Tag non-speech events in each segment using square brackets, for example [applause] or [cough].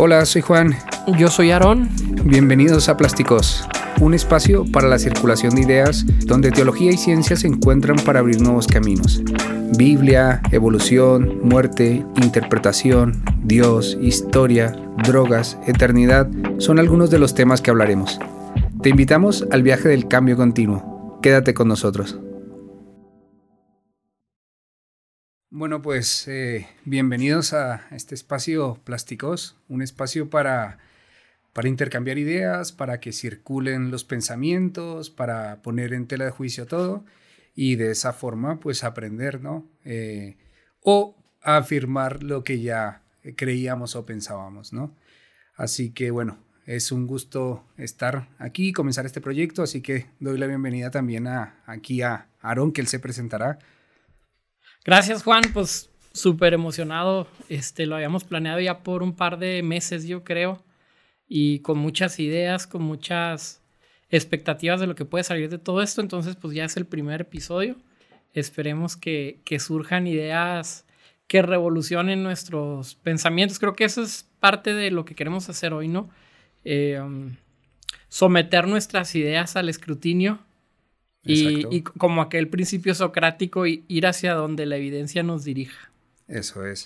Hola, soy Juan. Yo soy Aarón. Bienvenidos a Plásticos, un espacio para la circulación de ideas donde teología y ciencia se encuentran para abrir nuevos caminos. Biblia, evolución, muerte, interpretación, Dios, historia, drogas, eternidad son algunos de los temas que hablaremos. Te invitamos al viaje del cambio continuo. Quédate con nosotros. Bueno, pues eh, bienvenidos a este espacio Plásticos, un espacio para, para intercambiar ideas, para que circulen los pensamientos, para poner en tela de juicio todo y de esa forma pues aprender, ¿no? Eh, o afirmar lo que ya creíamos o pensábamos, ¿no? Así que bueno, es un gusto estar aquí y comenzar este proyecto, así que doy la bienvenida también a, aquí a Aaron, que él se presentará. Gracias, Juan. Pues súper emocionado. Este, lo habíamos planeado ya por un par de meses, yo creo. Y con muchas ideas, con muchas expectativas de lo que puede salir de todo esto. Entonces, pues ya es el primer episodio. Esperemos que, surjan ideas que revolucionen nuestros pensamientos. Creo que eso es parte de lo que queremos hacer hoy, ¿no? Eh, um, someter nuestras ideas al escrutinio y, como aquel principio socrático, ir hacia donde la evidencia nos dirija. Eso es.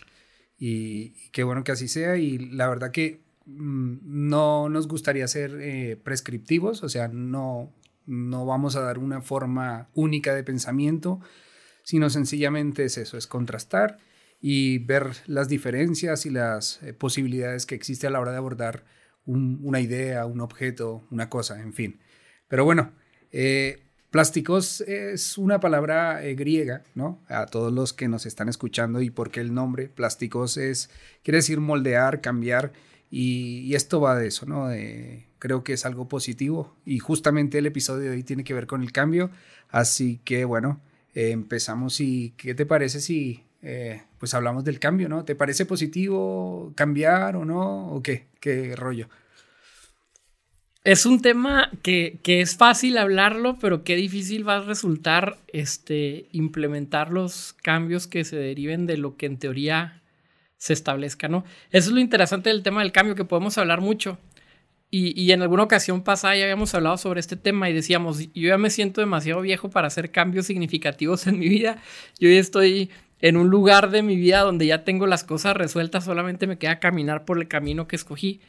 Y, qué bueno que así sea. Y la verdad que mm, no nos gustaría ser eh, prescriptivos, o sea, no, no vamos a dar una forma única de pensamiento, sino sencillamente es eso, es contrastar y ver las diferencias y las eh, posibilidades que existe a la hora de abordar una idea, un objeto, una cosa, en fin. Pero bueno, eh, Plásticos es una palabra eh, griega, ¿no? A todos los que nos están escuchando y por qué el nombre plásticos es, quiere decir moldear, cambiar y, esto va de eso, ¿no? creo que es algo positivo y justamente el episodio de hoy tiene que ver con el cambio, así que bueno, eh, empezamos y ¿qué te parece si eh, pues hablamos del cambio, ¿no? ¿Te parece positivo cambiar o no? ¿O qué? ¿Qué rollo? Es un tema que, es fácil hablarlo, pero qué difícil va a resultar este, implementar los cambios que se deriven de lo que en teoría se establezca, ¿no? Eso es lo interesante del tema del cambio, que podemos hablar mucho. Y, en alguna ocasión pasada ya habíamos hablado sobre este tema y decíamos, yo ya me siento demasiado viejo para hacer cambios significativos en mi vida. Yo ya estoy en un lugar de mi vida donde ya tengo las cosas resueltas, solamente me queda caminar por el camino que escogí.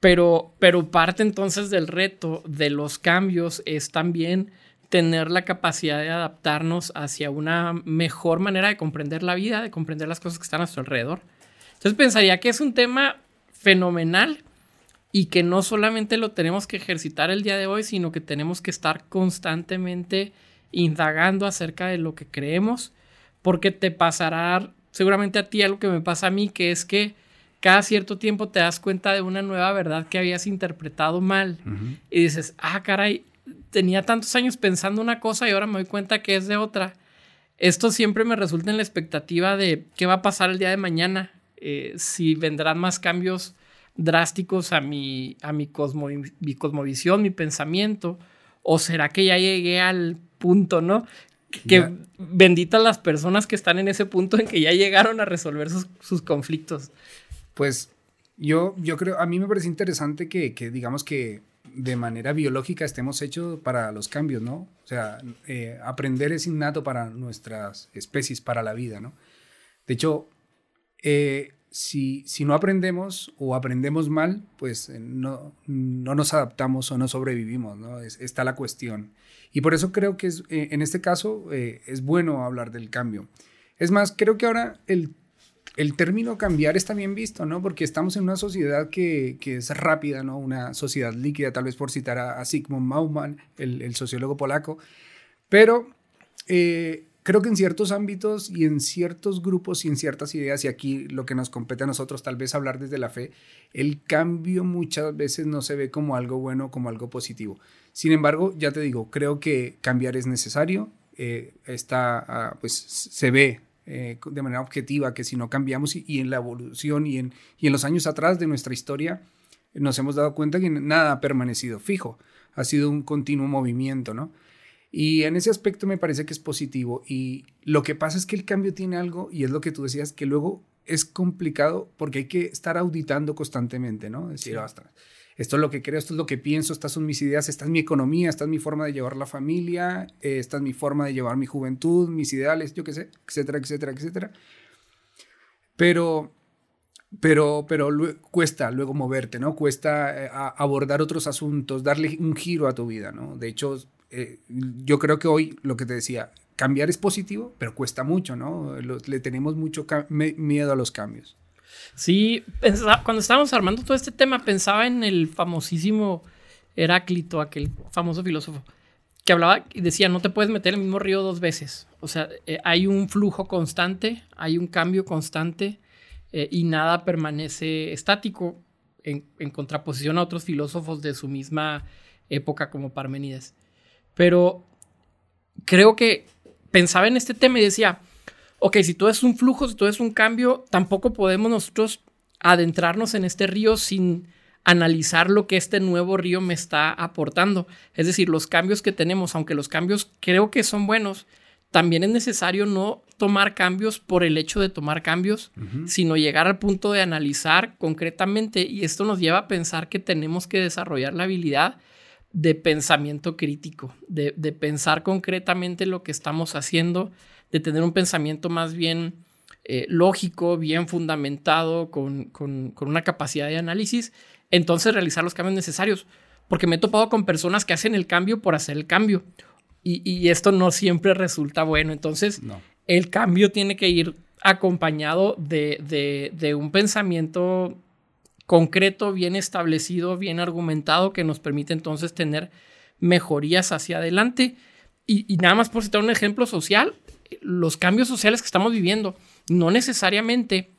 Pero, pero parte entonces del reto de los cambios es también tener la capacidad de adaptarnos hacia una mejor manera de comprender la vida, de comprender las cosas que están a nuestro alrededor. Entonces pensaría que es un tema fenomenal y que no solamente lo tenemos que ejercitar el día de hoy, sino que tenemos que estar constantemente indagando acerca de lo que creemos, porque te pasará seguramente a ti algo que me pasa a mí, que es que cada cierto tiempo te das cuenta de una nueva verdad que habías interpretado mal y dices, ah, caray, tenía tantos años pensando una cosa y ahora me doy cuenta que es de otra. Esto siempre me resulta en la expectativa de qué va a pasar el día de mañana, eh, si vendrán más cambios drásticos a mi, a mi, mi cosmovisión, mi pensamiento, o será que ya llegué al punto, ¿no? Que benditas las personas que están en ese punto en que ya llegaron a resolver sus, sus conflictos pues yo, yo creo, a mí me parece interesante que, digamos que de manera biológica estemos hechos para los cambios, ¿no? O sea, eh, aprender es innato para nuestras especies, para la vida, ¿no? De hecho, eh, si, si, no aprendemos o aprendemos mal, pues eh, no, no nos adaptamos o no sobrevivimos, ¿no? está la cuestión. Y por eso creo que es, en este caso es bueno hablar del cambio. Es más, creo que ahora el el término cambiar está bien visto, ¿no? Porque estamos en una sociedad que, es rápida, ¿no? Una sociedad líquida, tal vez por citar a, Sigmund Bauman, el, sociólogo polaco. Pero eh, creo que en ciertos ámbitos y en ciertos grupos y en ciertas ideas, y aquí lo que nos compete a nosotros, tal vez hablar desde la fe, el cambio muchas veces no se ve como algo bueno, como algo positivo. Sin embargo, ya te digo, creo que cambiar es necesario. Eh, está, ah, pues se ve eh, de manera objetiva, que si no cambiamos y, en la evolución y en, y en los años atrás de nuestra historia, nos hemos dado cuenta que nada ha permanecido fijo, ha sido un continuo movimiento, ¿no? Y en ese aspecto me parece que es positivo. Y lo que pasa es que el cambio tiene algo, y es lo que tú decías, que luego es complicado porque hay que estar auditando constantemente, ¿no? Decir, basta esto es lo que creo, esto es lo que pienso, estas son mis ideas, esta es mi economía, esta es mi forma de llevar la familia, esta es mi forma de llevar mi juventud, mis ideales, yo qué sé, etcétera, etcétera, etcétera. Pero, pero, pero cuesta luego moverte, ¿no? Cuesta eh, abordar otros asuntos, darle un giro a tu vida, ¿no? De hecho, eh, yo creo que hoy lo que te decía, cambiar es positivo, pero cuesta mucho, ¿no? le tenemos mucho miedo a los cambios. Sí, cuando estábamos armando todo este tema, pensaba en el famosísimo Heráclito, aquel famoso filósofo, que hablaba y decía, no te puedes meter en el mismo río dos veces. O sea, eh, hay un flujo constante, hay un cambio constante eh, y nada permanece estático en, en, contraposición a otros filósofos de su misma época como Parmenides. Pero creo que pensaba en este tema y decía, ok, si todo es un flujo, si todo es un cambio, tampoco podemos nosotros adentrarnos en este río sin analizar lo que este nuevo río me está aportando. Es decir, los cambios que tenemos, aunque los cambios creo que son buenos, también es necesario no tomar cambios por el hecho de tomar cambios, sino llegar al punto de analizar concretamente y esto nos lleva a pensar que tenemos que desarrollar la habilidad de pensamiento crítico, de, de pensar concretamente lo que estamos haciendo, de tener un pensamiento más bien eh, lógico, bien fundamentado, con, una capacidad de análisis, entonces realizar los cambios necesarios. Porque me he topado con personas que hacen el cambio por hacer el cambio. Y, esto no siempre resulta bueno. Entonces, el cambio tiene que ir acompañado de, de, un pensamiento concreto, bien establecido, bien argumentado, que nos permite entonces tener mejorías hacia adelante. Y, y, nada más por citar un ejemplo social, los cambios sociales que estamos viviendo no necesariamente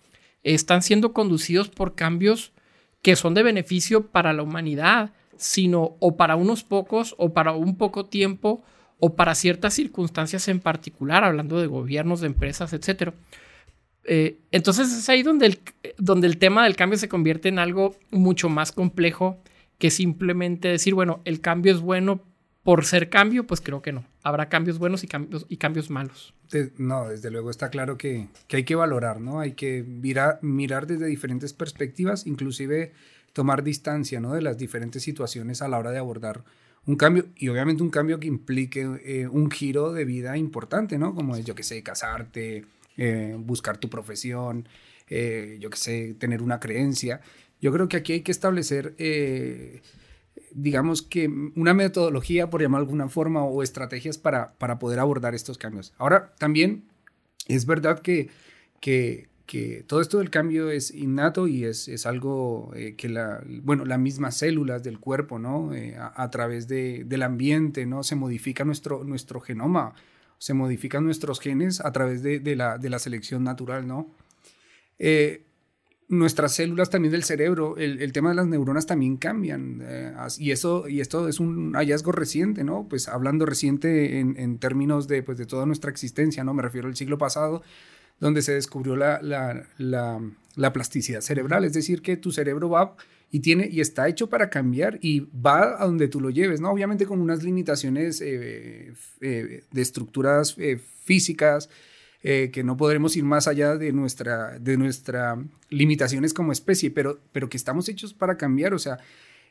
están siendo conducidos por cambios que son de beneficio para la humanidad, sino o para unos pocos o para un poco tiempo o para ciertas circunstancias en particular, hablando de gobiernos, de empresas, etc. Eh, entonces es ahí donde el, donde el tema del cambio se convierte en algo mucho más complejo que simplemente decir, bueno, el cambio es bueno por ser cambio, pues creo que no. Habrá cambios buenos y cambios, y cambios malos no, desde luego está claro que, hay que valorar, ¿no? Hay que mirar, mirar desde diferentes perspectivas, inclusive tomar distancia, ¿no? De las diferentes situaciones a la hora de abordar un cambio y obviamente un cambio que implique eh, un giro de vida importante, ¿no? Como es, yo que sé, casarte, eh, buscar tu profesión, eh, yo que sé, tener una creencia. Yo creo que aquí hay que establecer digamos que una metodología, por llamar alguna forma, o estrategias para, para poder abordar estos cambios. Ahora, también es verdad que, que, todo esto del cambio es innato y es, es algo eh, que la, bueno, las mismas células del cuerpo, ¿no? Eh, a, través de, del ambiente, ¿no? Se modifica nuestro, nuestro genoma, se modifican nuestros genes a través de, de, la, de la, selección natural, ¿no? Eh, nuestras células también del cerebro, el, tema de las neuronas también cambian. Eh, y, eso, y esto es un hallazgo reciente, ¿no? Pues hablando reciente en, términos de, pues, de toda nuestra existencia, ¿no? Me refiero al siglo pasado, donde se descubrió la, la, plasticidad cerebral, es decir, que tu cerebro va y tiene y está hecho para cambiar y va a donde tú lo lleves, ¿no? Obviamente con unas limitaciones eh, eh, de estructuras físicas, eh, que no podremos ir más allá de nuestra, de nuestra limitaciones como especie, pero, pero que estamos hechos para cambiar, o sea,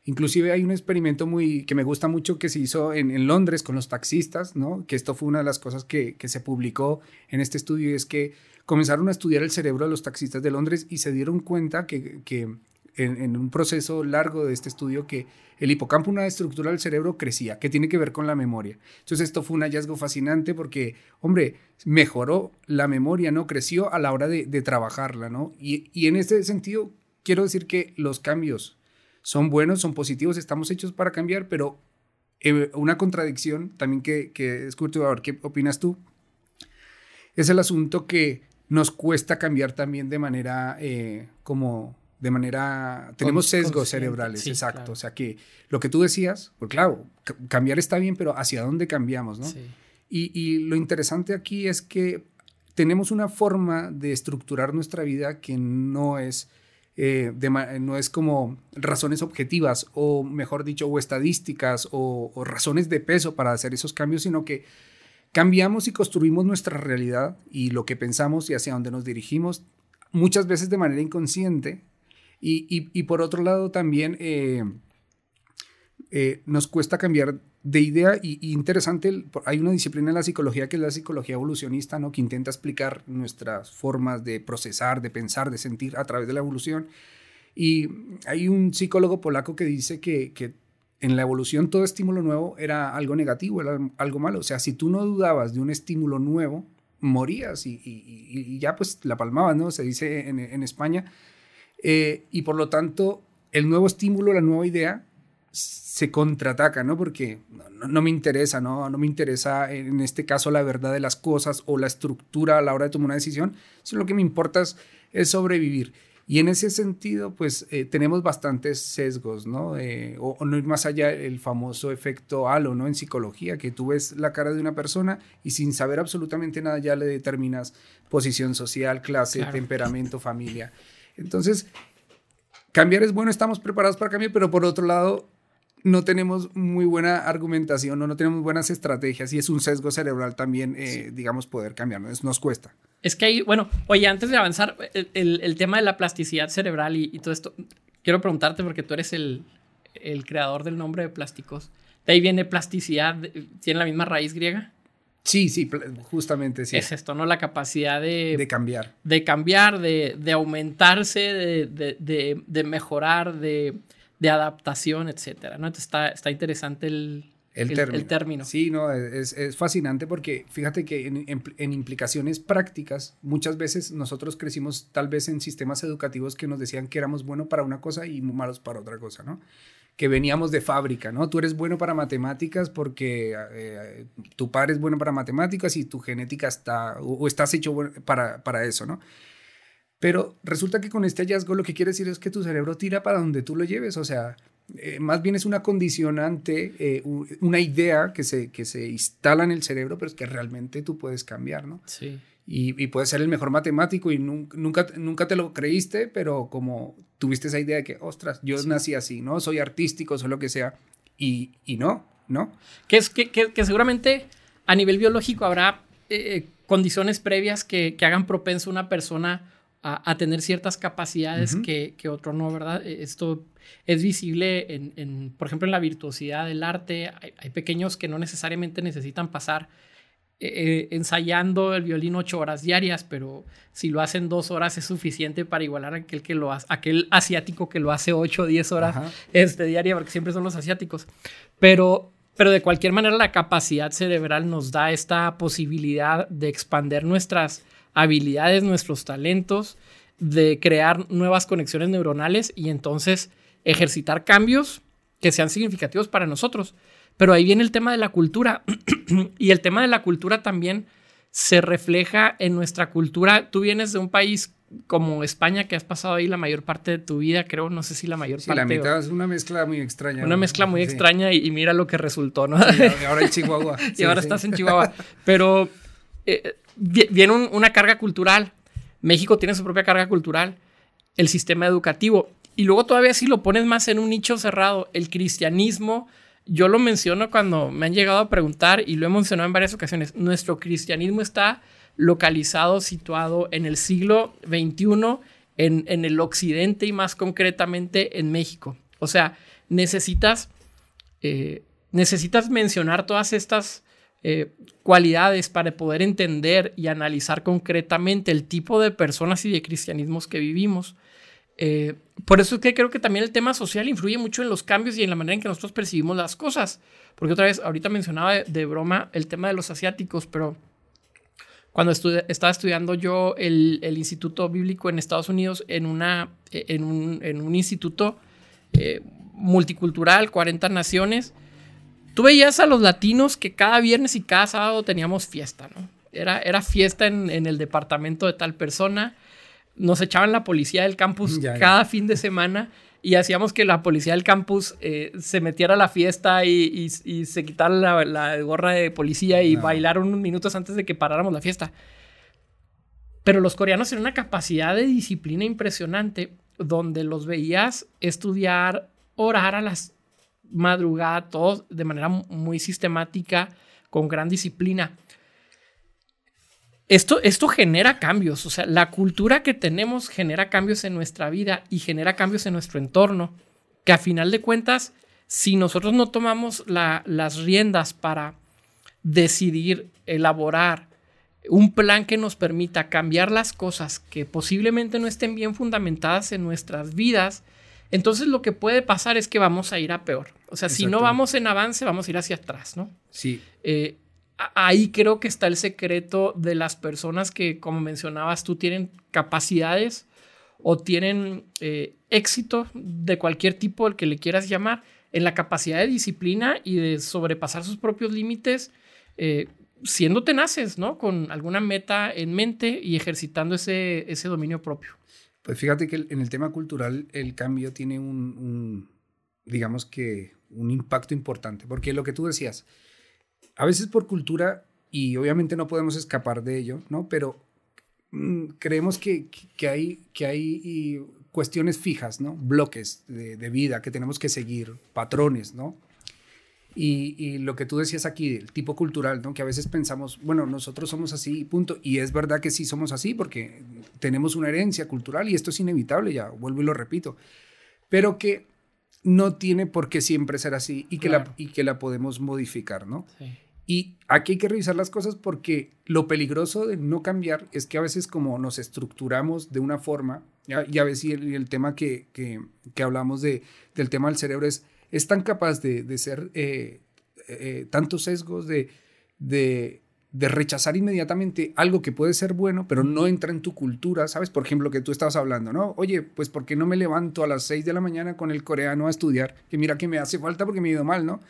Inclusive hay un experimento muy que me gusta mucho que se hizo en, Londres con los taxistas, ¿no? Que esto fue una de las cosas que, que, se publicó en este estudio es que comenzaron a estudiar el cerebro de los taxistas de Londres y se dieron cuenta que, que en, un proceso largo de este estudio que el hipocampo, una estructura del cerebro, crecía, que tiene que ver con la memoria. Entonces esto fue un hallazgo fascinante porque, hombre, mejoró la memoria, ¿no? Creció a la hora de, trabajarla, ¿no? Y, en este sentido, quiero decir que los cambios son buenos, son positivos, estamos hechos para cambiar, pero eh, una contradicción también que, que escucho, a ver qué opinas tú, es el asunto que nos cuesta cambiar también de manera eh, como de manera, tenemos sesgos cerebrales, exacto. O sea que lo que tú decías, pues claro, cambiar está bien, pero ¿hacia dónde cambiamos? ¿no? Y, lo interesante aquí es que tenemos una forma de estructurar nuestra vida que no es, eh, no es como razones objetivas o, mejor dicho, o estadísticas o, o razones de peso para hacer esos cambios, sino que cambiamos y construimos nuestra realidad y lo que pensamos y hacia dónde nos dirigimos muchas veces de manera inconsciente. Y, por otro lado también eh, eh, nos cuesta cambiar de idea y, interesante, hay una disciplina en la psicología que es la psicología evolucionista, ¿no? que intenta explicar nuestras formas de procesar, de pensar, de sentir a través de la evolución. Y hay un psicólogo polaco que dice que, que en la evolución todo estímulo nuevo era algo negativo, era algo malo. O sea, si tú no dudabas de un estímulo nuevo, morías y, ya pues la palmabas, ¿no? Se dice en, España. Eh, y por lo tanto, el nuevo estímulo, la nueva idea, se contraataca, ¿no? Porque no, me interesa, ¿no? No me interesa en este caso la verdad de las cosas o la estructura a la hora de tomar una decisión, sino lo que me importa es sobrevivir. Y en ese sentido, pues eh, tenemos bastantes sesgos, ¿no? Eh, o, no ir más allá el famoso efecto halo, ¿no? En psicología, que tú ves la cara de una persona y sin saber absolutamente nada ya le determinas posición social, clase, temperamento, familia. Entonces, cambiar es bueno, estamos preparados para cambiar, pero por otro lado, no tenemos muy buena argumentación o no tenemos buenas estrategias y es un sesgo cerebral también, eh, digamos, poder cambiar, nos cuesta. Es que ahí, bueno, oye, antes de avanzar, el, tema de la plasticidad cerebral y, todo esto, quiero preguntarte porque tú eres el, creador del nombre de plásticos. ¿De ahí viene plasticidad? ¿Tiene la misma raíz griega? Sí, sí, justamente sí. Es esto, ¿no? La capacidad de... De cambiar. De cambiar, de, aumentarse, de, mejorar, de, adaptación, etcétera, ¿no? Entonces está, está interesante el, el, término. Sí, no, es, fascinante porque fíjate que en, implicaciones prácticas, muchas veces nosotros crecimos tal vez en sistemas educativos que nos decían que éramos buenos para una cosa y malos para otra cosa, ¿no? Que veníamos de fábrica, ¿no? Tú eres bueno para matemáticas porque eh, tu padre es bueno para matemáticas y tu genética está, o, estás hecho para, para eso, ¿no? Pero resulta que con este hallazgo lo que quiere decir es que tu cerebro tira para donde tú lo lleves, o sea, eh, más bien es una condicionante, eh, una idea que se, que se instala en el cerebro, pero es que realmente tú puedes cambiar, ¿no? Sí. Y, y puedes ser el mejor matemático y nunca, nunca te lo creíste, pero como tuviste esa idea de que, ostras, yo nací así, ¿no? Soy artístico, soy lo que sea, y, y no, ¿no? Que, es, que, que, seguramente a nivel biológico habrá eh, condiciones previas que, que hagan propenso a una persona a, tener ciertas capacidades que, que, otro no, ¿verdad? E, esto es visible, en, por ejemplo, en la virtuosidad del arte. Hay, pequeños que no necesariamente necesitan pasar eh, ensayando el violín ocho horas diarias, pero si lo hacen dos horas es suficiente para igualar a aquel, que lo hace, aquel asiático que lo hace ocho o diez horas este, diaria, porque siempre son los asiáticos. Pero, pero de cualquier manera la capacidad cerebral nos da esta posibilidad de expander nuestras habilidades, nuestros talentos, de crear nuevas conexiones neuronales y entonces ejercitar cambios que sean significativos para nosotros. Pero ahí viene el tema de la cultura [clears throat] y el tema de la cultura también se refleja en nuestra cultura. Tú vienes de un país como España que has pasado ahí la mayor parte de tu vida, creo, no sé si la mayor parte. la mitad es una mezcla muy extraña. Una mezcla muy extraña y, mira lo que resultó, ¿no? y ahora en Chihuahua. [laughs] y ahora estás en Chihuahua. Pero eh, viene una carga cultural. México tiene su propia carga cultural. El sistema educativo. Y luego todavía si lo pones más en un nicho cerrado, el cristianismo, yo lo menciono cuando me han llegado a preguntar y lo he mencionado en varias ocasiones, nuestro cristianismo está localizado, situado en el siglo XXI, en, el occidente y más concretamente en México. O sea, necesitas, eh, necesitas mencionar todas estas eh, cualidades para poder entender y analizar concretamente el tipo de personas y de cristianismos que vivimos. Eh, por eso es que creo que también el tema social influye mucho en los cambios y en la manera en que nosotros percibimos las cosas. Porque otra vez, ahorita mencionaba de, broma el tema de los asiáticos, pero cuando estaba estudiando yo el, Instituto Bíblico en Estados Unidos en, una, en, un, instituto eh, multicultural, 40 naciones, Tú veías a los latinos que cada viernes y cada sábado teníamos fiesta, ¿no? Era, era fiesta en, el departamento de tal persona. Nos echaban la policía del campus cada fin de semana y hacíamos que la policía del campus eh, se metiera a la fiesta y, se quitara la, gorra de policía y bailaron unos minutos antes de que paráramos la fiesta. Pero los coreanos tienen una capacidad de disciplina impresionante donde los veías estudiar, orar a las madrugada, todos de manera muy sistemática, con gran disciplina. Esto, esto genera cambios, o sea, la cultura que tenemos genera cambios en nuestra vida y genera cambios en nuestro entorno, que a final de cuentas, si nosotros no tomamos las riendas para decidir, elaborar un plan que nos permita cambiar las cosas que posiblemente no estén bien fundamentadas en nuestras vidas, entonces lo que puede pasar es que vamos a ir a peor. O sea, si no vamos en avance, vamos a ir hacia atrás, ¿no? Sí. Eh, ahí creo que está el secreto de las personas que, como mencionabas tú, tienen capacidades o tienen eh, éxito de cualquier tipo, el que le quieras llamar, en la capacidad de disciplina y de sobrepasar sus propios límites, eh, siendo tenaces, ¿no? Con alguna meta en mente y ejercitando ese, ese dominio propio. Pues fíjate que en el tema cultural el cambio tiene un, digamos que, un impacto importante, porque lo que tú decías, a veces por cultura, y obviamente no podemos escapar de ello, ¿no? Pero mm, creemos que, que, hay, que hay cuestiones fijas, ¿no? Bloques de, de, vida que tenemos que seguir, patrones, ¿no? Y, lo que tú decías aquí, el tipo cultural, ¿no? que a veces pensamos, bueno, nosotros somos así, punto. Y es verdad que sí somos así porque tenemos una herencia cultural y esto es inevitable, ya vuelvo y lo repito. Pero que no tiene por qué siempre ser así y que, la, y que la podemos modificar, ¿no? Y aquí hay que revisar las cosas porque lo peligroso de no cambiar es que a veces como nos estructuramos de una forma, ya, ya ves, y el, tema que, que, que hablamos de, del tema del cerebro es es tan capaz de, ser eh, eh, tantos sesgos de, de, rechazar inmediatamente algo que puede ser bueno, pero no entra en tu cultura, ¿sabes? Por ejemplo, que tú estabas hablando, ¿no? Oye, pues ¿por qué no me levanto a las 6 de la mañana con el coreano a estudiar? Que mira que me hace falta porque me ha ido mal, ¿no?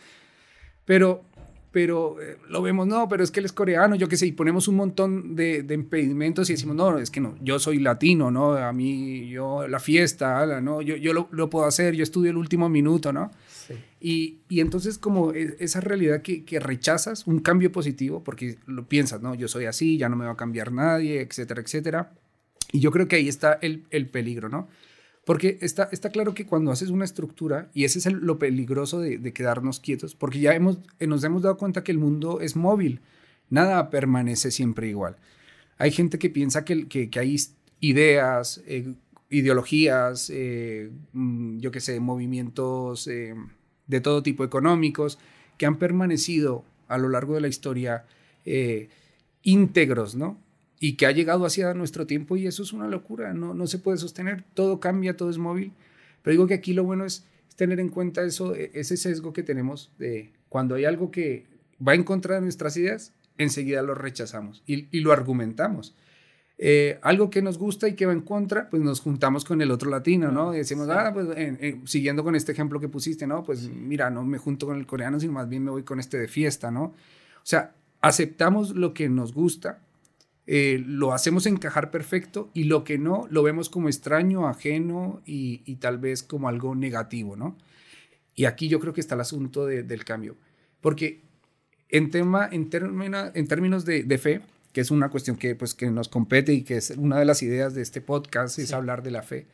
Pero pero eh, lo vemos, no, pero es que él es coreano, yo qué sé, y ponemos un montón de, impedimentos y decimos, no, es que no, yo soy latino, ¿no? A mí, yo, la fiesta, ¿no? Yo, yo lo puedo hacer, yo estudio el último minuto, ¿no? Y, y, entonces como e, esa realidad que, que, rechazas, un cambio positivo, porque lo piensas, ¿no? Yo soy así, ya no me va a cambiar nadie, etcétera, etcétera. Y yo creo que ahí está el, el peligro, ¿no? Porque está, está claro que cuando haces una estructura, y ese es lo peligroso de, quedarnos quietos, porque ya hemos, eh, nos hemos dado cuenta que el mundo es móvil, nada permanece siempre igual. Hay gente que piensa que, que, hay ideas, eh, ideologías, eh, mm, yo qué sé, movimientos de todo tipo económicos, que han permanecido a lo largo de la historia íntegros, ¿no? y que ha llegado hacia nuestro tiempo y eso es una locura, no, no se puede sostener, todo cambia, todo es móvil, pero digo que aquí lo bueno es tener en cuenta eso, e, ese sesgo que tenemos de cuando hay algo que va en contra de nuestras ideas, enseguida lo rechazamos y, y lo argumentamos. Eh, algo que nos gusta y que va en contra, pues nos juntamos con el otro latino, ¿no? Y decimos, ah, pues siguiendo con este ejemplo que pusiste, ¿no? Pues mira, no me junto con el coreano, sino más bien me voy con este de fiesta, ¿no? O sea, aceptamos lo que nos gusta, eh, lo hacemos encajar perfecto y lo que no lo vemos como extraño, ajeno y, tal vez como algo negativo, ¿no? Y aquí yo creo que está el asunto del cambio, porque en, tema, en, en términos de, fe, que es una cuestión que, pues, que nos compete y que es una de las ideas de este podcast, es hablar de la fe.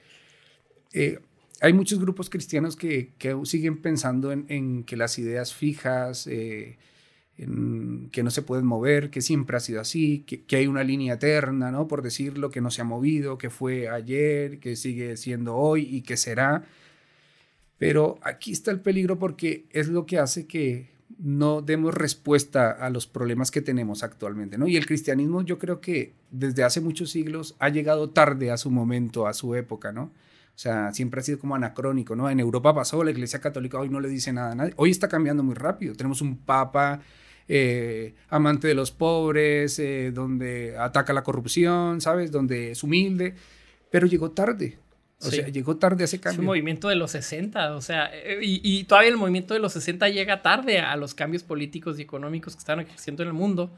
Eh, hay muchos grupos cristianos que, siguen pensando en, que las ideas fijas, eh, que no se pueden mover, que siempre ha sido así, que, hay una línea eterna, ¿no? Por decirlo, que no se ha movido, que fue ayer, que sigue siendo hoy y que será. Pero aquí está el peligro porque es lo que hace que no demos respuesta a los problemas que tenemos actualmente, ¿no? Y el cristianismo yo creo que desde hace muchos siglos ha llegado tarde a su momento, a su época, ¿no? O sea, siempre ha sido como anacrónico, ¿no? En Europa pasó, la Iglesia Católica hoy no le dice nada a nadie. Hoy está cambiando muy rápido. Tenemos un papa eh, amante de los pobres, eh, donde ataca la corrupción, ¿sabes? Donde es humilde, pero llegó tarde. O sea, llegó tarde ese cambio. Es un movimiento de los 60, o sea, eh, y, todavía el movimiento de los 60 llega tarde a los cambios políticos y económicos que están existiendo en el mundo.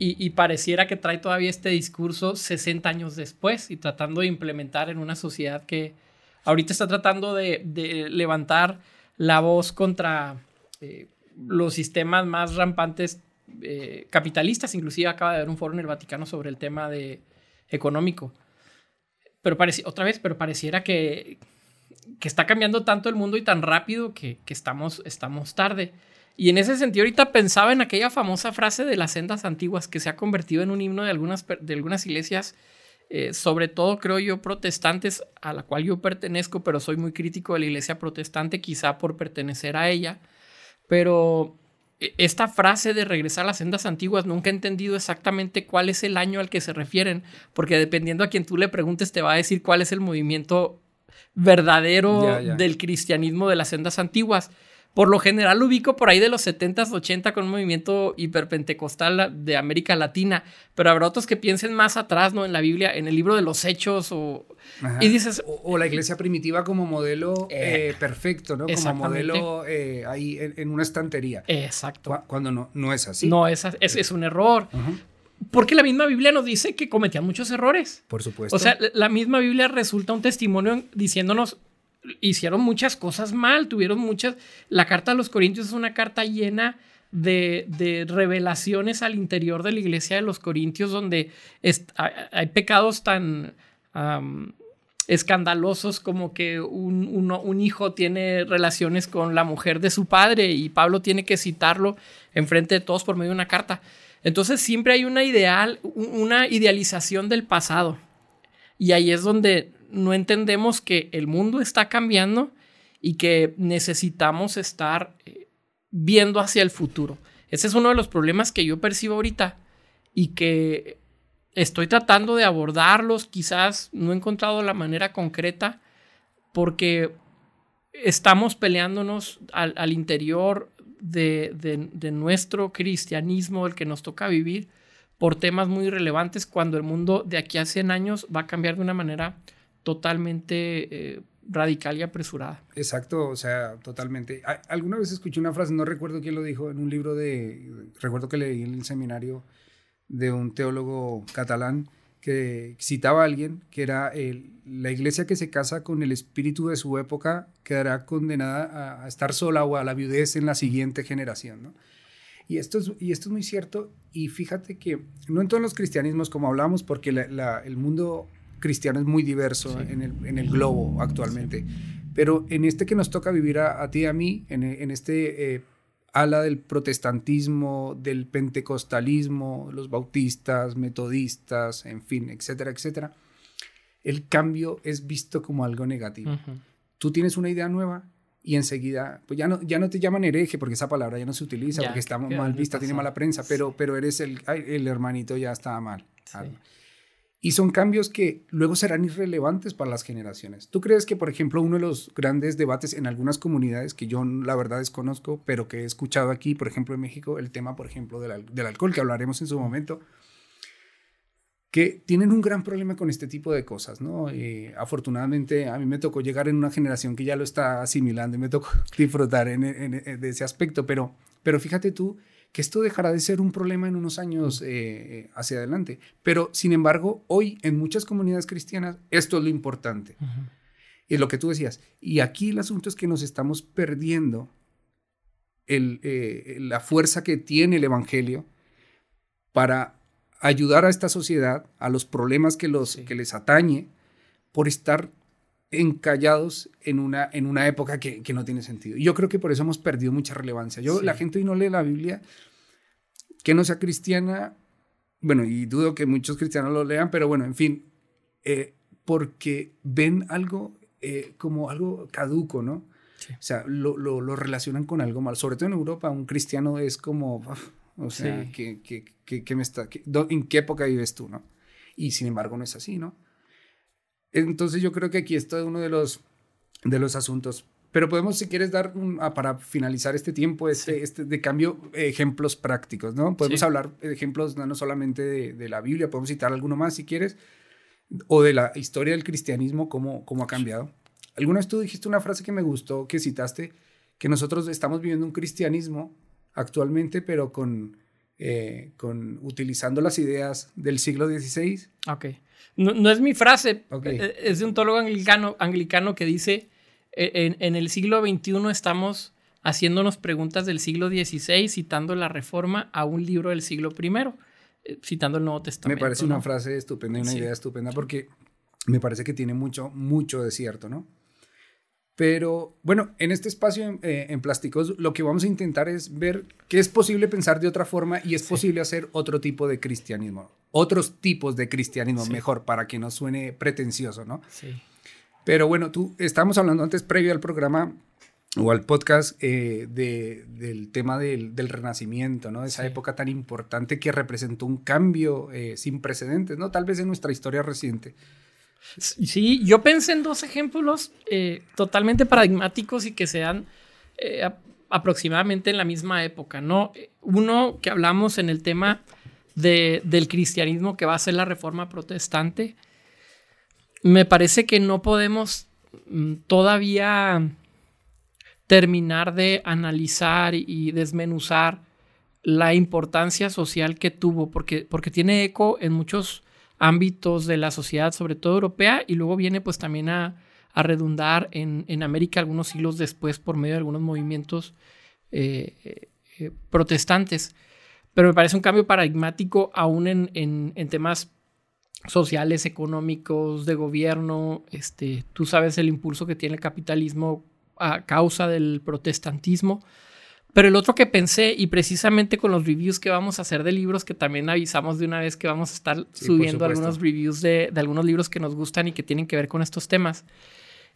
Y, pareciera que trae todavía este discurso 60 años después y tratando de implementar en una sociedad que ahorita está tratando de, levantar la voz contra los sistemas más rampantes eh, capitalistas, inclusive acaba de haber un foro en el Vaticano sobre el tema de económico. Pero otra vez, pero pareciera que, que está cambiando tanto el mundo y tan rápido que, estamos, estamos tarde. Y en ese sentido, ahorita pensaba en aquella famosa frase de las sendas antiguas que se ha convertido en un himno de algunas, de algunas iglesias, eh, sobre todo creo yo protestantes, a la cual yo pertenezco, pero soy muy crítico de la iglesia protestante, quizá por pertenecer a ella. Pero esta frase de regresar a las sendas antiguas, nunca he entendido exactamente cuál es el año al que se refieren, porque dependiendo a quien tú le preguntes, te va a decir cuál es el movimiento verdadero del cristianismo de las sendas antiguas. Por lo general lo ubico por ahí de los 70s, 80 con un movimiento hiperpentecostal de América Latina, pero habrá otros que piensen más atrás, ¿no? En la Biblia, en el libro de los Hechos o... Y dices... O, la iglesia primitiva como modelo eh, perfecto, ¿no? Como modelo eh, ahí en, una estantería. Exacto. Cuando no, no es así. No, es, es, es un error. Porque la misma Biblia nos dice que cometían muchos errores. Por supuesto. O sea, la misma Biblia resulta un testimonio diciéndonos, hicieron muchas cosas mal, tuvieron muchas... La carta a los Corintios es una carta llena de, revelaciones al interior de la iglesia de los Corintios donde hay pecados tan... escandalosos como que un, un, hijo tiene relaciones con la mujer de su padre y Pablo tiene que citarlo enfrente de todos por medio de una carta. Entonces siempre hay una ideal, una idealización del pasado. Y ahí es donde no entendemos que el mundo está cambiando y que necesitamos estar eh, viendo hacia el futuro. Ese es uno de los problemas que yo percibo ahorita y que estoy tratando de abordarlos, quizás no he encontrado la manera concreta porque estamos peleándonos al interior de, nuestro cristianismo, el que nos toca vivir, por temas muy relevantes cuando el mundo de aquí a 100 años va a cambiar de una manera totalmente eh, radical y apresurada. Exacto, o sea, totalmente. Alguna vez escuché una frase, no recuerdo quién lo dijo, en un libro de, recuerdo que leí en el seminario de un teólogo catalán, que citaba a alguien que era la iglesia que se casa con el espíritu de su época quedará condenada a, estar sola o a la viudez en la siguiente generación. ¿no? Y, esto es, y esto es muy cierto y fíjate que no en todos los cristianismos como hablamos porque el mundo cristiano es muy diverso en, el, en, el, globo actualmente, pero en este que nos toca vivir a, ti y a mí, en, en este... Eh, ala del protestantismo, del pentecostalismo, los bautistas, metodistas, en fin, etcétera, etcétera, el cambio es visto como algo negativo. Tú tienes una idea nueva y enseguida, pues ya no, ya no te llaman hereje porque esa palabra ya no se utiliza porque está mal vista, tiene mala prensa, pero, pero eres el, el hermanito ya está mal. Y son cambios que luego serán irrelevantes para las generaciones. ¿Tú crees que, por ejemplo, uno de los grandes debates en algunas comunidades que yo la verdad desconozco, pero que he escuchado aquí, por ejemplo, en México, el tema, por ejemplo, del, del alcohol, que hablaremos en su momento, que tienen un gran problema con este tipo de cosas, ¿no? Eh, afortunadamente a mí me tocó llegar en una generación que ya lo está asimilando y me tocó [laughs] disfrutar en, en, de ese aspecto, pero, pero fíjate tú que esto dejará de ser un problema en unos años eh, hacia adelante. Pero, sin embargo, hoy en muchas comunidades cristianas esto es lo importante. Y lo que tú decías. Y aquí el asunto es que nos estamos perdiendo el, eh, la fuerza que tiene el Evangelio para ayudar a esta sociedad, a los problemas que, los, que les atañe, por estar encallados en una, en una época que, no tiene sentido. Y yo creo que por eso hemos perdido mucha relevancia. Yo, La gente hoy no lee la Biblia, que no sea cristiana, bueno, y dudo que muchos cristianos lo lean, pero bueno, en fin, eh, porque ven algo eh, como algo caduco, ¿no? O sea, lo, lo, relacionan con algo mal. Sobre todo en Europa, un cristiano es como, o sea, que, que, me está, ¿en qué época vives tú, no? Y sin embargo no es así, ¿no? Entonces yo creo que aquí está uno de los, de los asuntos. Pero podemos, si quieres, dar ah, para finalizar este tiempo, este, este de cambio, ejemplos prácticos, ¿no? Podemos hablar de ejemplos no, solamente de, la Biblia, podemos citar alguno más si quieres, o de la historia del cristianismo, cómo, cómo ha cambiado. Alguna vez tú dijiste una frase que me gustó, que citaste, que nosotros estamos viviendo un cristianismo actualmente, pero con, eh, con utilizando las ideas del siglo XVI. Ok. No, es mi frase, eh, es de un teólogo anglicano, anglicano que dice, e, en, el siglo XXI estamos haciéndonos preguntas del siglo XVI, citando la reforma a un libro del siglo I, eh, citando el Nuevo Testamento. Me parece una frase estupenda, una idea estupenda, porque me parece que tiene mucho, mucho de cierto, ¿no? Pero bueno, en este espacio eh, en, plásticos lo que vamos a intentar es ver que es posible pensar de otra forma y es posible hacer otro tipo de cristianismo, otros tipos de cristianismo, mejor, para que no suene pretencioso, ¿no? Sí. Pero bueno, tú, estábamos hablando antes, previo al programa o al podcast, eh, de, del tema del, del, renacimiento, ¿no? Esa época tan importante que representó un cambio eh, sin precedentes, ¿no? Tal vez en nuestra historia reciente. Sí, yo pensé en dos ejemplos eh, totalmente paradigmáticos y que se dan eh, aproximadamente en la misma época, ¿no? Uno que hablamos en el tema del cristianismo que va a ser la reforma protestante. Me parece que no podemos mm, todavía terminar de analizar y desmenuzar la importancia social que tuvo, porque, porque tiene eco en muchos ámbitos de la sociedad, sobre todo europea, y luego viene pues también a, redundar en, América algunos siglos después por medio de algunos movimientos eh, eh, protestantes. Pero me parece un cambio paradigmático aún en, temas sociales, económicos, de gobierno. Este, tú sabes el impulso que tiene el capitalismo a causa del protestantismo. Pero el otro que pensé, y precisamente con los reviews que vamos a hacer de libros, que también avisamos de una vez que vamos a estar subiendo algunos reviews de, algunos libros que nos gustan y que tienen que ver con estos temas,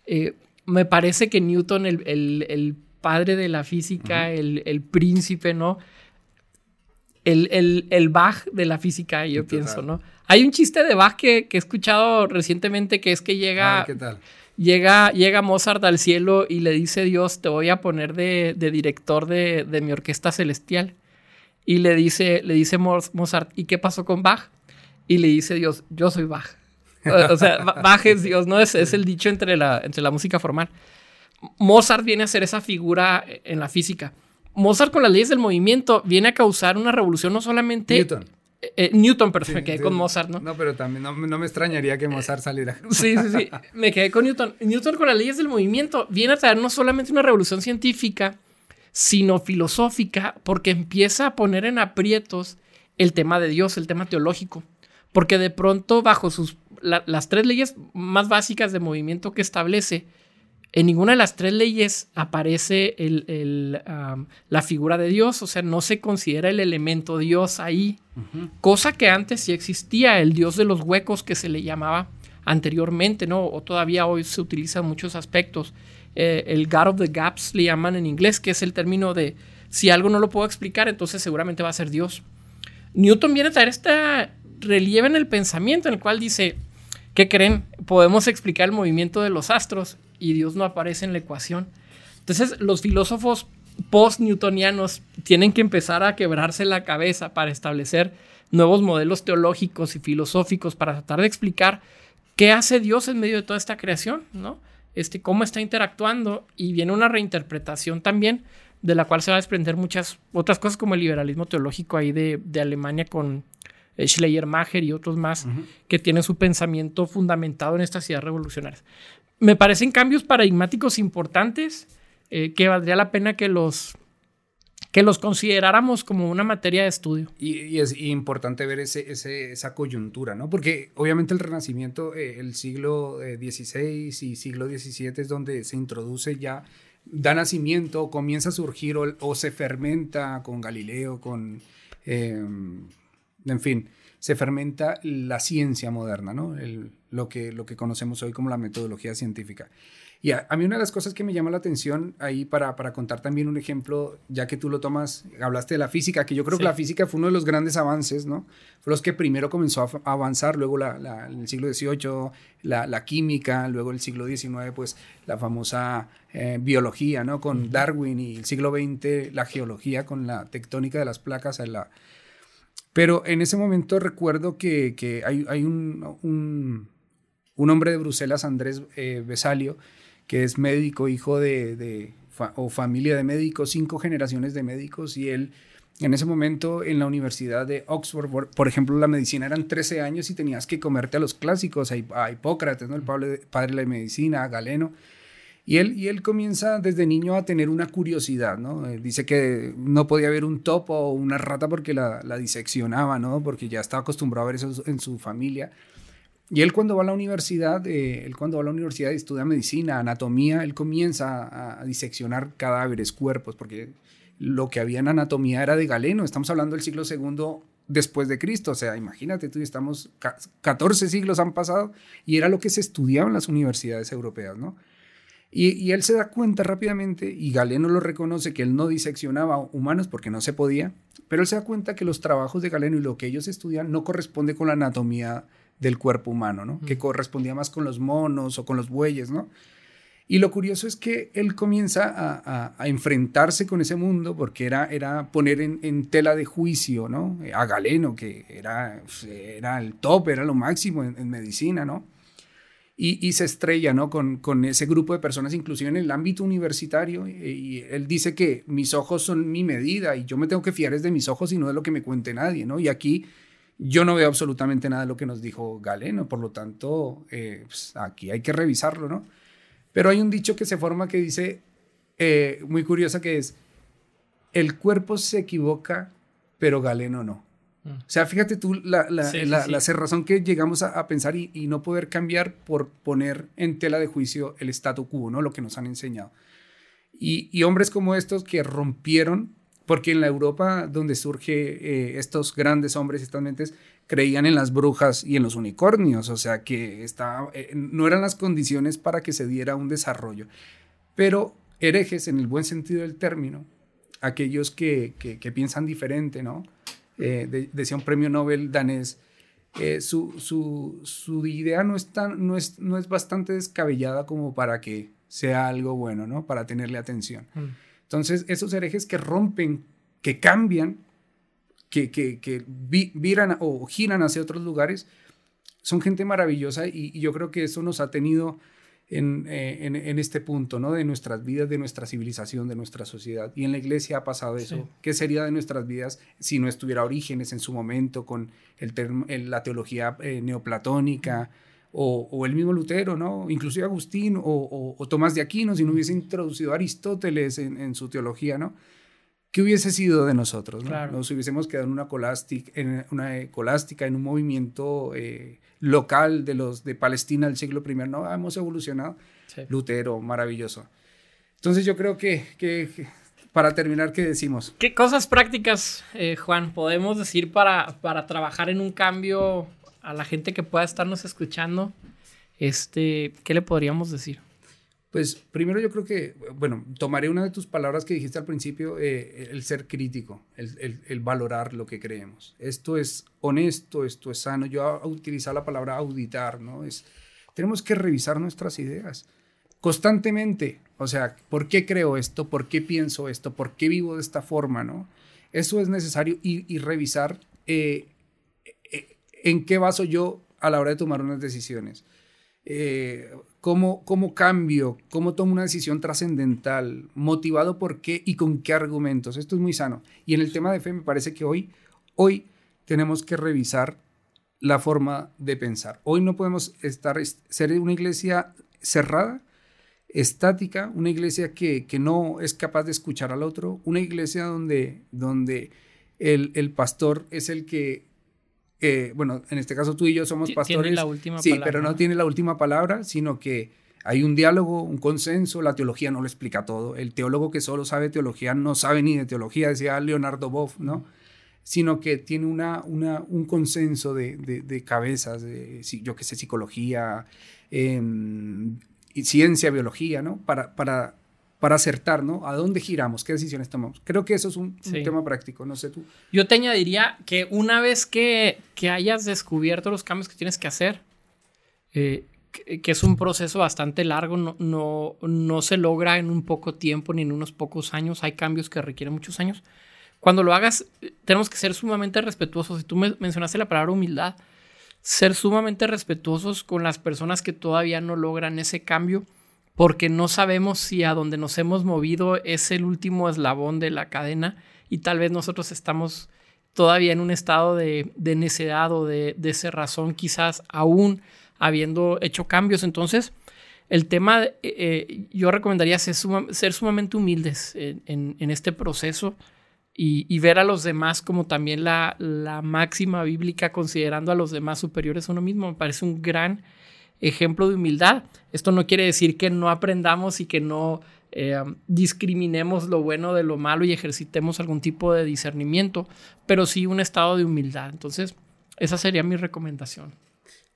eh, me parece que Newton, el, padre de la física, el, príncipe, ¿no? El, el, Bach de la física, yo pienso, ¿no? Hay un chiste de Bach que, he escuchado recientemente que es que llega... ¿Qué tal? Llega, llega Mozart al cielo y le dice Dios, te voy a poner de, director de, mi orquesta celestial. Y le dice, le dice Mozart, ¿y qué pasó con Bach? Y le dice Dios, yo soy Bach. o sea, Bach es Dios, ¿no? Es, es el dicho entre la, entre la música formal. Mozart viene a ser esa figura en la física. Mozart con las leyes del movimiento viene a causar una revolución no solamente... Newton. Eh, Newton, pero me quedé con Mozart, ¿no? No, pero también no, me extrañaría que Mozart saliera. [laughs] Sí, sí, sí. Me quedé con Newton. Newton con las leyes del movimiento viene a traer no solamente una revolución científica, sino filosófica, porque empieza a poner en aprietos el tema de Dios, el tema teológico. Porque de pronto, bajo sus, las tres leyes más básicas de movimiento que establece, en ninguna de las tres leyes aparece la figura de Dios, o sea, no se considera el elemento Dios ahí, cosa que antes sí existía, el Dios de los huecos que se le llamaba anteriormente, ¿no? O todavía hoy se utiliza en muchos aspectos. Eh, el God of the Gaps le llaman en inglés, que es el término de si algo no lo puedo explicar, entonces seguramente va a ser Dios. Newton viene a traer este relieve en el pensamiento en el cual dice, ¿qué creen? Podemos explicar el movimiento de los astros y Dios no aparece en la ecuación. Entonces los filósofos post-newtonianos tienen que empezar a quebrarse la cabeza para establecer nuevos modelos teológicos y filosóficos para tratar de explicar qué hace Dios en medio de toda esta creación, ¿no? Este, cómo está interactuando y viene una reinterpretación también de la cual se va a desprender muchas otras cosas como el liberalismo teológico ahí de, Alemania con eh, Schleiermacher y otros más que tienen su pensamiento fundamentado en estas ideas revolucionarias me parecen cambios paradigmáticos importantes eh, que valdría la pena que los, que los consideráramos como una materia de estudio. Y, es importante ver ese, esa coyuntura, ¿no? Porque obviamente el Renacimiento, eh, el siglo XVI eh, y siglo XVII es donde se introduce ya, da nacimiento, comienza a surgir o, se fermenta con Galileo, con, en fin, se fermenta la ciencia moderna, ¿no? lo, que, lo que conocemos hoy como la metodología científica. Y a, mí una de las cosas que me llama la atención ahí para, para, contar también un ejemplo, ya que tú lo tomas, hablaste de la física, que yo creo que la física fue uno de los grandes avances, ¿no? Fue los que primero comenzó a, avanzar, luego la, en el siglo XVIII la, química, luego el siglo XIX, pues la famosa eh, biología, ¿no? Con Darwin y el siglo XX la geología con la tectónica de las placas, la, pero en ese momento recuerdo que, hay, un, hombre de Bruselas, Andrés eh, Besalio, que es médico, hijo de, o familia de médicos, cinco generaciones de médicos, y él en ese momento en la Universidad de Oxford, por, ejemplo, la medicina eran 13 años y tenías que comerte a los clásicos, a, Hipócrates, ¿no? el padre, padre de la medicina, a Galeno. Y él, y él comienza desde niño a tener una curiosidad, ¿no? dice que no podía ver un topo o una rata porque la, la diseccionaba, ¿no? Porque ya estaba acostumbrado a ver eso en su familia. Y él cuando va a la universidad, eh, él cuando va a la universidad y estudia medicina, anatomía, él comienza a, diseccionar cadáveres, cuerpos, porque lo que había en anatomía era de Galeno. Estamos hablando del siglo II después de Cristo. O sea, imagínate tú, estamos 14 siglos han pasado y era lo que se estudiaba en las universidades europeas, ¿no? Y, y, él se da cuenta rápidamente, y Galeno lo reconoce, que él no diseccionaba humanos porque no se podía, pero él se da cuenta que los trabajos de Galeno y lo que ellos estudian no corresponde con la anatomía del cuerpo humano, ¿no? Que correspondía más con los monos o con los bueyes, ¿no? Y lo curioso es que él comienza a, enfrentarse con ese mundo porque era, era poner en, tela de juicio, ¿no? A Galeno, que era, era el top, era lo máximo en, medicina, ¿no? Y, se estrella, ¿no? Con, con, ese grupo de personas, inclusive en el ámbito universitario. Y, y, él dice que mis ojos son mi medida y yo me tengo que fiar es de mis ojos y no de lo que me cuente nadie, ¿no? Y aquí yo no veo absolutamente nada de lo que nos dijo Galeno, por lo tanto, eh, pues, aquí hay que revisarlo, ¿no? Pero hay un dicho que se forma que dice, eh, muy curiosa, que es, el cuerpo se equivoca, pero Galeno no. Mm. O sea, fíjate tú la, la, cerrazón que llegamos a, pensar y, no poder cambiar por poner en tela de juicio el statu quo, ¿no? Lo que nos han enseñado. Y, y hombres como estos que rompieron porque en la Europa donde surge eh, estos grandes hombres, estas mentes, creían en las brujas y en los unicornios, o sea que estaba, eh, no eran las condiciones para que se diera un desarrollo. Pero herejes, en el buen sentido del término, aquellos que, que, piensan diferente, ¿no? Eh, decía un premio Nobel danés, su, su, su, idea no es, tan, no, es, no es bastante descabellada como para que sea algo bueno, ¿no? Para tenerle atención. Mm. Entonces, esos herejes que rompen, que cambian, que, que, que viran o giran hacia otros lugares, son gente maravillosa y, yo creo que eso nos ha tenido en, eh, en, este punto, ¿no? De nuestras vidas, de nuestra civilización, de nuestra sociedad. Y en la iglesia ha pasado eso. ¿Qué sería de nuestras vidas si no estuviera Orígenes en su momento con el, la teología eh, neoplatónica? o, el mismo Lutero, ¿no? Inclusive Agustín o, Tomás de Aquino, si no hubiese introducido a Aristóteles en, su teología, ¿no? ¿Qué hubiese sido de nosotros? ¿no? Nos hubiésemos quedado en una, colástica, en una colástica, en un movimiento eh, local de los de Palestina del siglo I. No, hemos evolucionado. Lutero, maravilloso. Entonces yo creo que, que, para terminar, ¿qué decimos? ¿Qué cosas prácticas, eh, Juan, podemos decir para, para trabajar en un cambio a la gente que pueda estarnos escuchando, este, ¿qué le podríamos decir? Pues primero yo creo que, bueno, tomaré una de tus palabras que dijiste al principio, eh, el ser crítico, el, valorar lo que creemos. Esto es honesto, esto es sano. Yo utilizar la palabra auditar, ¿no? Es, tenemos que revisar nuestras ideas constantemente. O sea, ¿por qué creo esto? ¿Por qué pienso esto? ¿Por qué vivo de esta forma? ¿no? Eso es necesario y, revisar eh, en qué baso yo a la hora de tomar unas decisiones. Eh, ¿cómo, ¿Cómo cambio? ¿Cómo tomo una decisión trascendental? ¿Motivado por qué y con qué argumentos? Esto es muy sano. Y en el tema de fe me parece que hoy, hoy tenemos que revisar la forma de pensar. Hoy no podemos estar, ser una iglesia cerrada, estática, una iglesia que, que no es capaz de escuchar al otro, una iglesia donde, donde el, el pastor es el que bueno, en este caso tú y yo somos pastores. Tiene la última sí, pero no tiene la última palabra, sino que hay un diálogo, un consenso, la teología no lo explica todo. El teólogo que solo sabe teología no sabe ni de teología, decía Leonardo Boff, ¿no? Sino que tiene una, una, un consenso de, de, cabezas, de, yo qué sé, psicología, em, ciencia, biología, ¿no? Para, para para acertar, ¿no? ¿A dónde giramos? ¿Qué decisiones tomamos? Creo que eso es un, tema práctico, no sé tú. Yo te añadiría que una vez que, que hayas descubierto los cambios que tienes que hacer, eh, que, es un proceso bastante largo, no, no, no se logra en un poco tiempo ni en unos pocos años, hay cambios que requieren muchos años. Cuando lo hagas, tenemos que ser sumamente respetuosos. Si tú mencionaste la palabra humildad, ser sumamente respetuosos con las personas que todavía no logran ese cambio porque no sabemos si a donde nos hemos movido es el último eslabón de la cadena y tal vez nosotros estamos todavía en un estado de, necedad o de, cerrazón, quizás aún habiendo hecho cambios. Entonces, el tema, eh, eh, yo recomendaría ser, sumamente humildes en, este proceso, y, ver a los demás como también la, la, máxima bíblica, considerando a los demás superiores a uno mismo, me parece un gran ejemplo de humildad. Esto no quiere decir que no aprendamos y que no eh, discriminemos lo bueno de lo malo y ejercitemos algún tipo de discernimiento, pero sí un estado de humildad. Entonces, esa sería mi recomendación.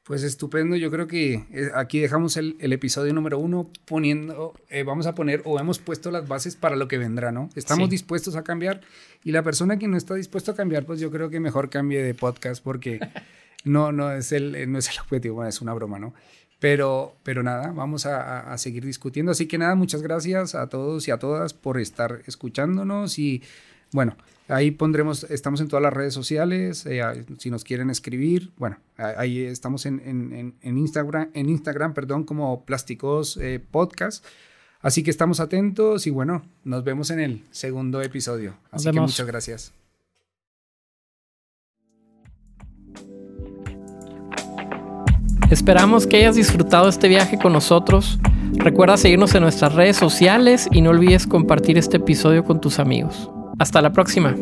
Pues estupendo, yo creo que eh, aquí dejamos el, episodio número uno poniendo, eh, vamos a poner o hemos puesto las bases para lo que vendrá, ¿no? Estamos dispuestos a cambiar y la persona que no está dispuesto a cambiar, pues yo creo que mejor cambie de podcast porque [laughs] no, no, es, el, no es el objetivo, bueno, es una broma, ¿no? Pero, pero nada, vamos a, a seguir discutiendo. Así que nada, muchas gracias a todos y a todas por estar escuchándonos y bueno, Ahí pondremos, estamos en todas las redes sociales, eh, si nos quieren escribir, bueno, ahí estamos en, Instagram, en Instagram, perdón, como Plásticos eh, Podcast. Así que estamos atentos y bueno, nos vemos en el segundo episodio. Así que muchas gracias. Esperamos que hayas disfrutado este viaje con nosotros. Recuerda seguirnos en nuestras redes sociales y no olvides compartir este episodio con tus amigos. Hasta la próxima.